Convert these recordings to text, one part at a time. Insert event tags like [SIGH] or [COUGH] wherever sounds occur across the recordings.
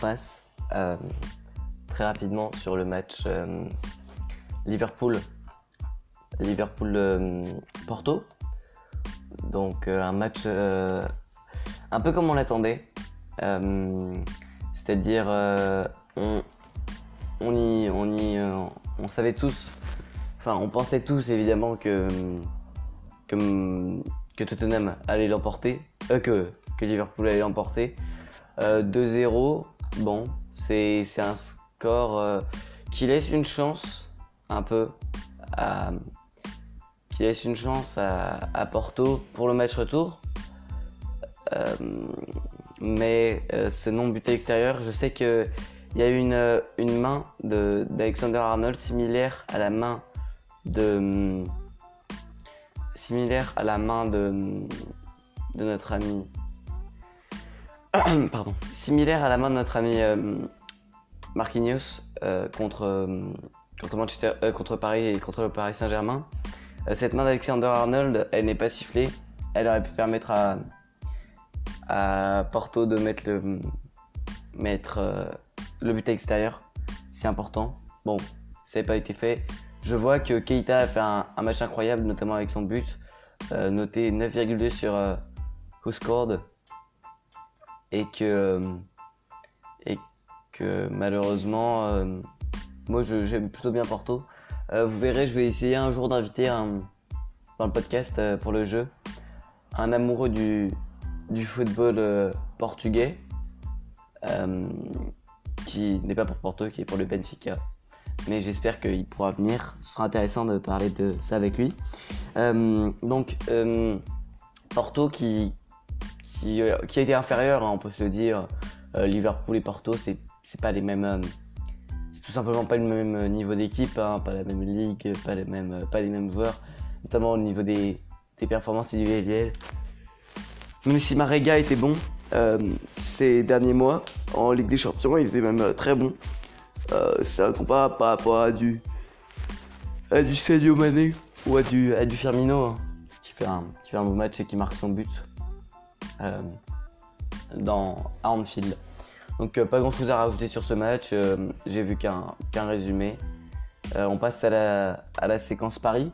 passe très rapidement sur le match Liverpool. Liverpool-Porto. Donc un match un peu comme on l'attendait. C'est-à-dire on, on y, on y, on savait tous, enfin on pensait tous évidemment que que, que Tottenham allait l'emporter, euh, que, que Liverpool allait l'emporter. 2-0, euh, bon, c'est un score euh, qui laisse une chance un peu à, qui laisse une chance à, Porto pour le match retour. mais ce non-but à l'extérieur, je sais qu'il y a eu une, main d'Alexander Arnold similaire à la main de similaire à la main de notre ami. [CLEARS THROAT] Pardon. Similaire à la main de notre ami euh, Marquinhos euh, contre, euh, contre, Manchester, contre Paris et contre le Paris Saint-Germain. cette main d'Alexander Arnold, elle n'est pas sifflée. Elle aurait pu permettre à, à Porto de mettre le, mettre, le but à l'extérieur. C'est important. Bon, ça n'a pas été fait. Je vois que Keita a fait un, match incroyable, notamment avec son but, euh, noté 9,2 sur euh, WhoScored, et que, euh, et que malheureusement, euh, moi j'aime plutôt bien Porto. vous verrez, je vais essayer un jour d'inviter dans le podcast pour le jeu un amoureux du, du football portugais, qui n'est pas pour Porto, qui est pour le Benfica mais j'espère qu'il pourra venir. Ce sera intéressant de parler de ça avec lui. Euh, donc, euh, Porto qui, qui, euh, qui, a été inférieur, hein, on peut se le dire. Liverpool et Porto, c'est pas les mêmes. c'est tout simplement pas le même niveau d'équipe, hein, pas la même ligue, pas les mêmes, joueurs, notamment au niveau des, des performances individuelles. Même si Marega était bon ces derniers mois en Ligue des Champions, il était même très bon. Euh, c'est combat par rapport à du, à du Mané ou à du, à du Firmino hein, qui, fait un, qui fait un beau match et qui marque son but euh, dans, à Anfield. Donc euh, pas grand chose à rajouter sur ce match, j'ai vu qu'un résumé. on passe à la, à la séquence Paris.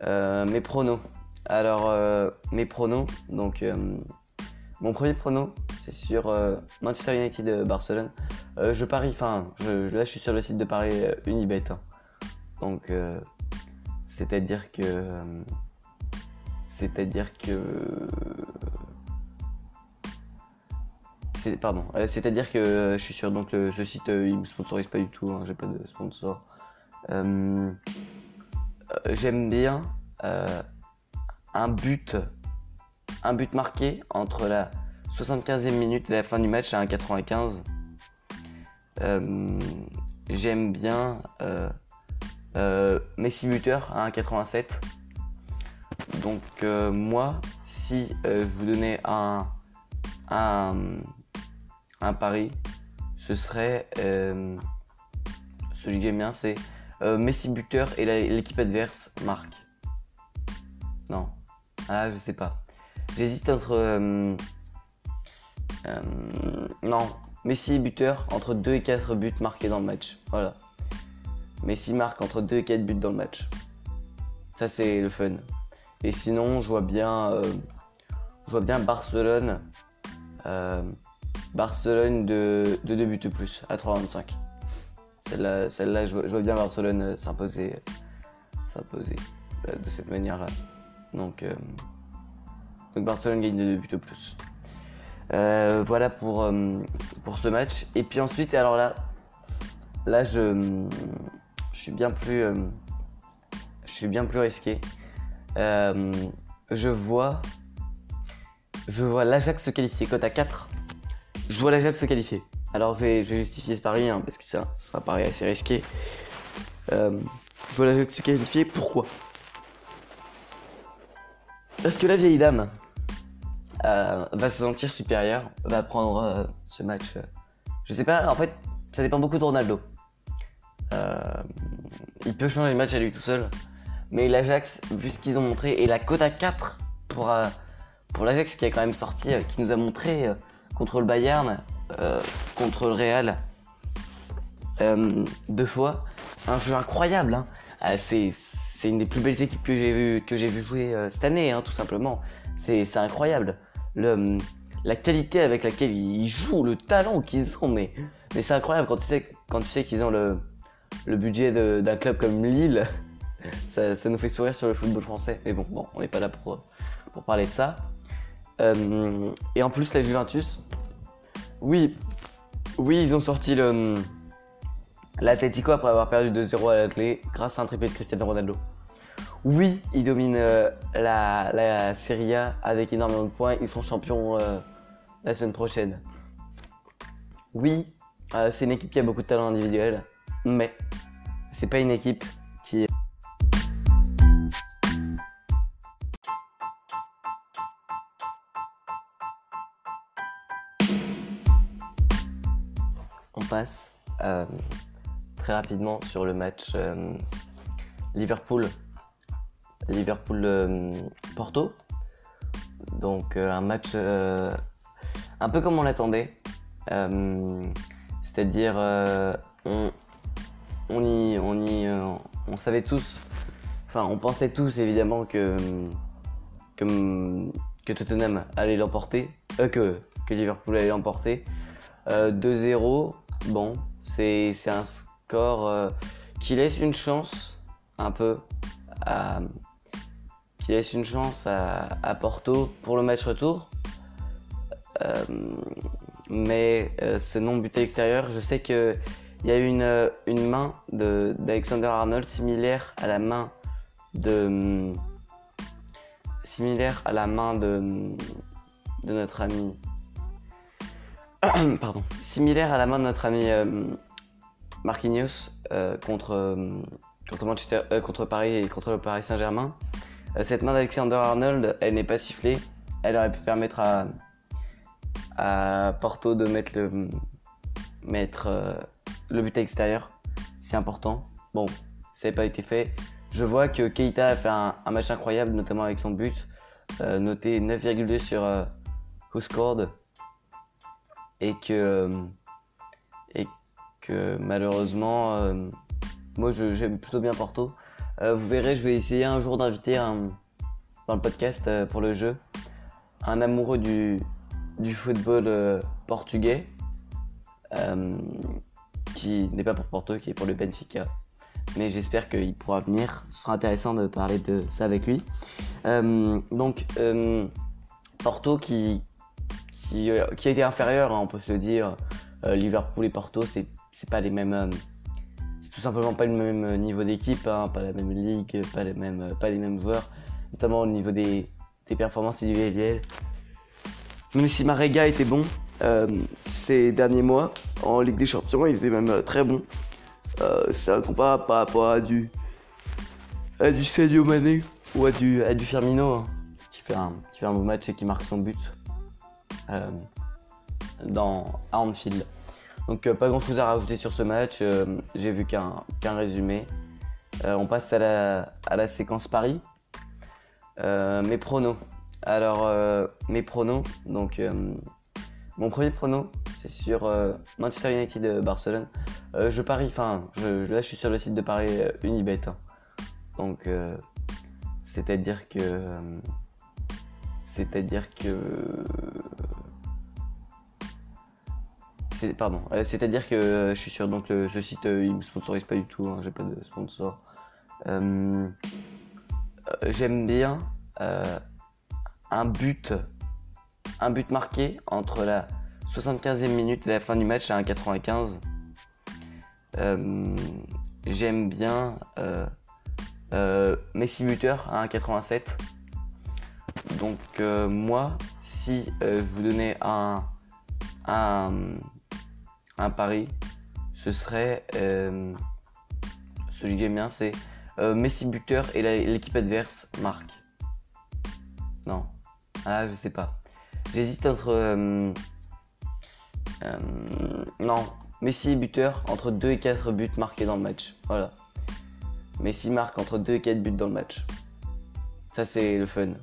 mes pronos. Alors mes pronos, donc mon premier prono, c'est sur euh, Manchester United euh, Barcelone. Euh, je parie, enfin, je, là je suis sur le site de Paris Unibet. Hein. Donc, c'est-à-dire que. C'est-à-dire que. pardon, c'est-à-dire que je suis sur donc ce site, il me sponsorise pas du tout, hein, j'ai pas de sponsor. J'aime bien un but un but marqué entre la 75e minute et la fin du match à 1,95. Euh, j'aime bien euh, euh, Messi buteur à 1,87. Donc moi, si je vous donnais un, un, un pari, ce serait celui que j'aime bien, c'est Messi buteur et l'équipe adverse marque. Non, ah je sais pas. J'hésite entre. Euh, euh, non, Messi buteur entre 2 et 4 buts marqués dans le match. Voilà. Messi marque entre 2 et 4 buts dans le match. Ça, c'est le fun. Et sinon, je vois bien, euh, je vois bien Barcelone. Barcelone de, 2 buts de plus à 3,25. Celle-là, celle je, vois bien Barcelone s'imposer, s'imposer de cette manière-là. Donc, donc Barcelone gagne de 2 buts plus. Euh, voilà pour, euh, pour ce match. Et puis ensuite, alors là, là je, je suis bien plus, euh, je suis bien plus risqué. Je vois, je vois l'Ajax se qualifier cote à 4. Je vois l'Ajax se qualifier. Alors je vais, justifier ce pari hein, parce que ça, ça paraît assez risqué. je vois l'Ajax se qualifier. Pourquoi? Parce que la vieille dame euh, va se sentir supérieure, va prendre euh, ce match. Euh, je sais pas, en fait, ça dépend beaucoup de Ronaldo. il peut changer le match à lui tout seul. Mais l'Ajax, vu ce qu'ils ont montré, et la cote à 4 pour, pour l'Ajax qui a quand même sorti, qui nous a montré contre le Bayern contre le Real deux fois. Un jeu incroyable. Hein. c'est une des plus belles équipes que j'ai vu, que j'ai vu jouer cette année, hein, tout simplement. C'est incroyable. Le, la qualité avec laquelle ils jouent, le talent qu'ils ont, mais, mais c'est incroyable quand tu sais, quand tu sais qu'ils ont le, le budget d'un club comme Lille. Ça, nous fait sourire sur le football français. Mais bon, bon on n'est pas là pour, pour parler de ça. Euh, et en plus, la Juventus, oui, oui, ils ont sorti le l'Atletico après avoir perdu 2-0 à l'Atlé grâce à un triplé de Cristiano Ronaldo. Oui, ils dominent euh, la, la, Serie A avec énormément de points. Ils seront champions euh, la semaine prochaine. Oui, c'est une équipe qui a beaucoup de talent individuel, mais c'est pas une équipe qui euh, très rapidement sur le match euh, Liverpool Liverpool euh, Porto. Donc un match un peu comme on l'attendait. C'est-à-dire on, on y, on y, on savait tous, enfin on pensait tous évidemment que que, que Tottenham allait l'emporter, que, que Liverpool allait l'emporter. 2-0, bon, c'est un score euh, qui laisse une chance un peu à, qui laisse une chance à, Porto pour le match retour. Euh, mais euh, ce non but extérieur, je sais qu'il y a une, une main d'Alexander Arnold similaire à la main de similaire à la main de, de notre ami [CLEARS THROAT] pardon, similaire à la main de notre ami euh, Marquinhos euh, contre, euh, contre, Manchester, contre Paris et contre le Paris Saint-Germain. cette main d'Alexander Arnold, elle n'est pas sifflée. Elle aurait pu permettre à, Porto de mettre le, mettre, le but à l'extérieur. C'est important. Bon, ça n'a pas été fait. Je vois que Keita a fait un, match incroyable, notamment avec son but. noté 9,2 sur Who Scored et que, euh, et que malheureusement, euh, moi j'aime plutôt bien Porto. Euh, vous verrez, je vais essayer un jour d'inviter dans le podcast pour le jeu un amoureux du, du football portugais qui n'est pas pour Porto, qui est pour le Benfica. Mais j'espère qu'il pourra venir. Ce sera intéressant de parler de ça avec lui. donc, Porto qui, euh, qui, a été inférieur, hein, on peut se le dire. Euh, Liverpool et Porto, c'est pas les mêmes. Euh, c'est tout simplement pas le même niveau d'équipe, hein, pas la même ligue, pas les mêmes, pas les mêmes joueurs, notamment au niveau des, des performances individuelles. Même si Marega était bon ces derniers mois en Ligue des Champions, il était même très bon. c'est incomparable par rapport à du, à du Mané ou à du, à du Firmino hein, qui, fait un, qui fait un beau match et qui marque son but. Euh, dans, à Anfield. Donc euh, pas grand chose à rajouter sur ce match, euh, j'ai vu qu'un résumé. on passe à la, à la séquence Paris. mes pronos. Alors mes pronos, donc mon premier prono, c'est sur Manchester United Barcelone. je parie, enfin, là je suis sur le site de Paris Unibet. Hein. Donc, c'est-à-dire que. C'est-à-dire que pardon, euh, c'est-à-dire que euh, je suis sur donc le, ce site, euh, il me sponsorise pas du tout, hein, j'ai pas de sponsor. J'aime bien un but, un but marqué entre la 75e minute et la fin du match à 1,95. J'aime bien Messi buteur à 1,87. Donc moi, si je vous donnais un, un, un pari, ce serait euh, celui que j'aime bien, c'est euh, Messi buteur et l'équipe adverse marque. Non, ah je sais pas. J'hésite entre euh, non Messi buteur entre 2 et 4 buts marqués dans le match. Voilà. Messi marque entre 2 et 4 buts dans le match. Ça c'est le fun.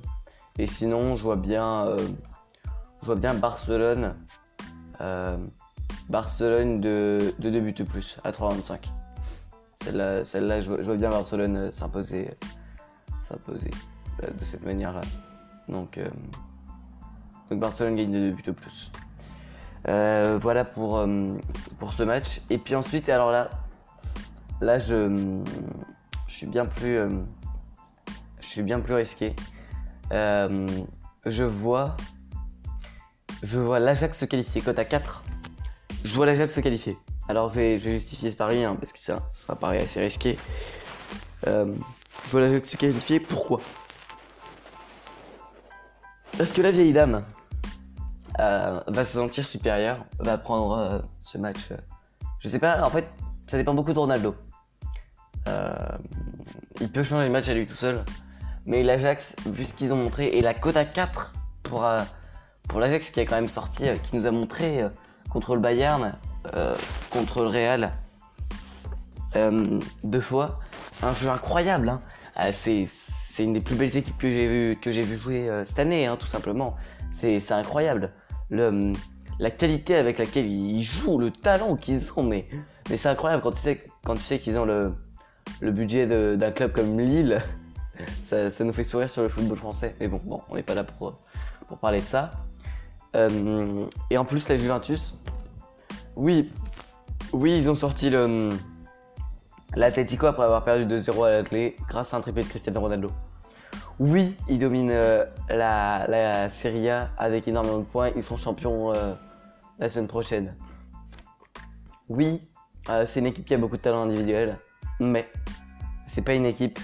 Et sinon je vois bien je vois bien Barcelone Barcelone de, de 2 buts de plus à 3,25. Celle-là, je, vois bien Barcelone euh, s'imposer, s'imposer euh, de cette manière-là. Donc, euh, Barcelone gagne de 2 buts de plus. voilà pour, ce match. Et puis ensuite, alors là, là je suis bien plus, je suis bien plus risqué. Je vois, je vois l'Ajax se qualifier cote à 4 je vois l'Ajax se qualifier. Alors je vais, justifier ce pari hein, parce que ça, ça paraît assez risqué. Euh, je vois l'Ajax se qualifier. Pourquoi? Parce que la vieille dame euh, va se sentir supérieure, va prendre euh, ce match. je sais pas, en fait, ça dépend beaucoup de Ronaldo. il peut changer le match à lui tout seul. Mais l'Ajax, vu ce qu'ils ont montré, et la cote à 4 pour, pour l'Ajax qui a quand même sorti, qui nous a montré contre le Bayern, euh, contre le Real, euh, deux fois. Un jeu incroyable. Hein. C'est, une des plus belles équipes que j'ai vu, vu jouer euh, cette année, hein, tout simplement. C'est, incroyable. Le, la qualité avec laquelle ils jouent, le talent qu'ils ont, mais, mais c'est incroyable quand tu sais, quand tu sais qu'ils ont le, le budget d'un club comme Lille. Ça, nous fait sourire sur le football français. Mais bon, bon on n'est pas là pour, pour parler de ça. Euh, et en plus, la Juventus, oui, oui, ils ont sorti le l'Atletico après avoir perdu 2-0 à l'Atlé grâce à un triplé de Cristiano Ronaldo. Oui, ils dominent euh, la, la, Serie A avec énormément de points. Ils seront champions euh, la semaine prochaine. Oui, c'est une équipe qui a beaucoup de talent individuel, mais c'est pas une équipe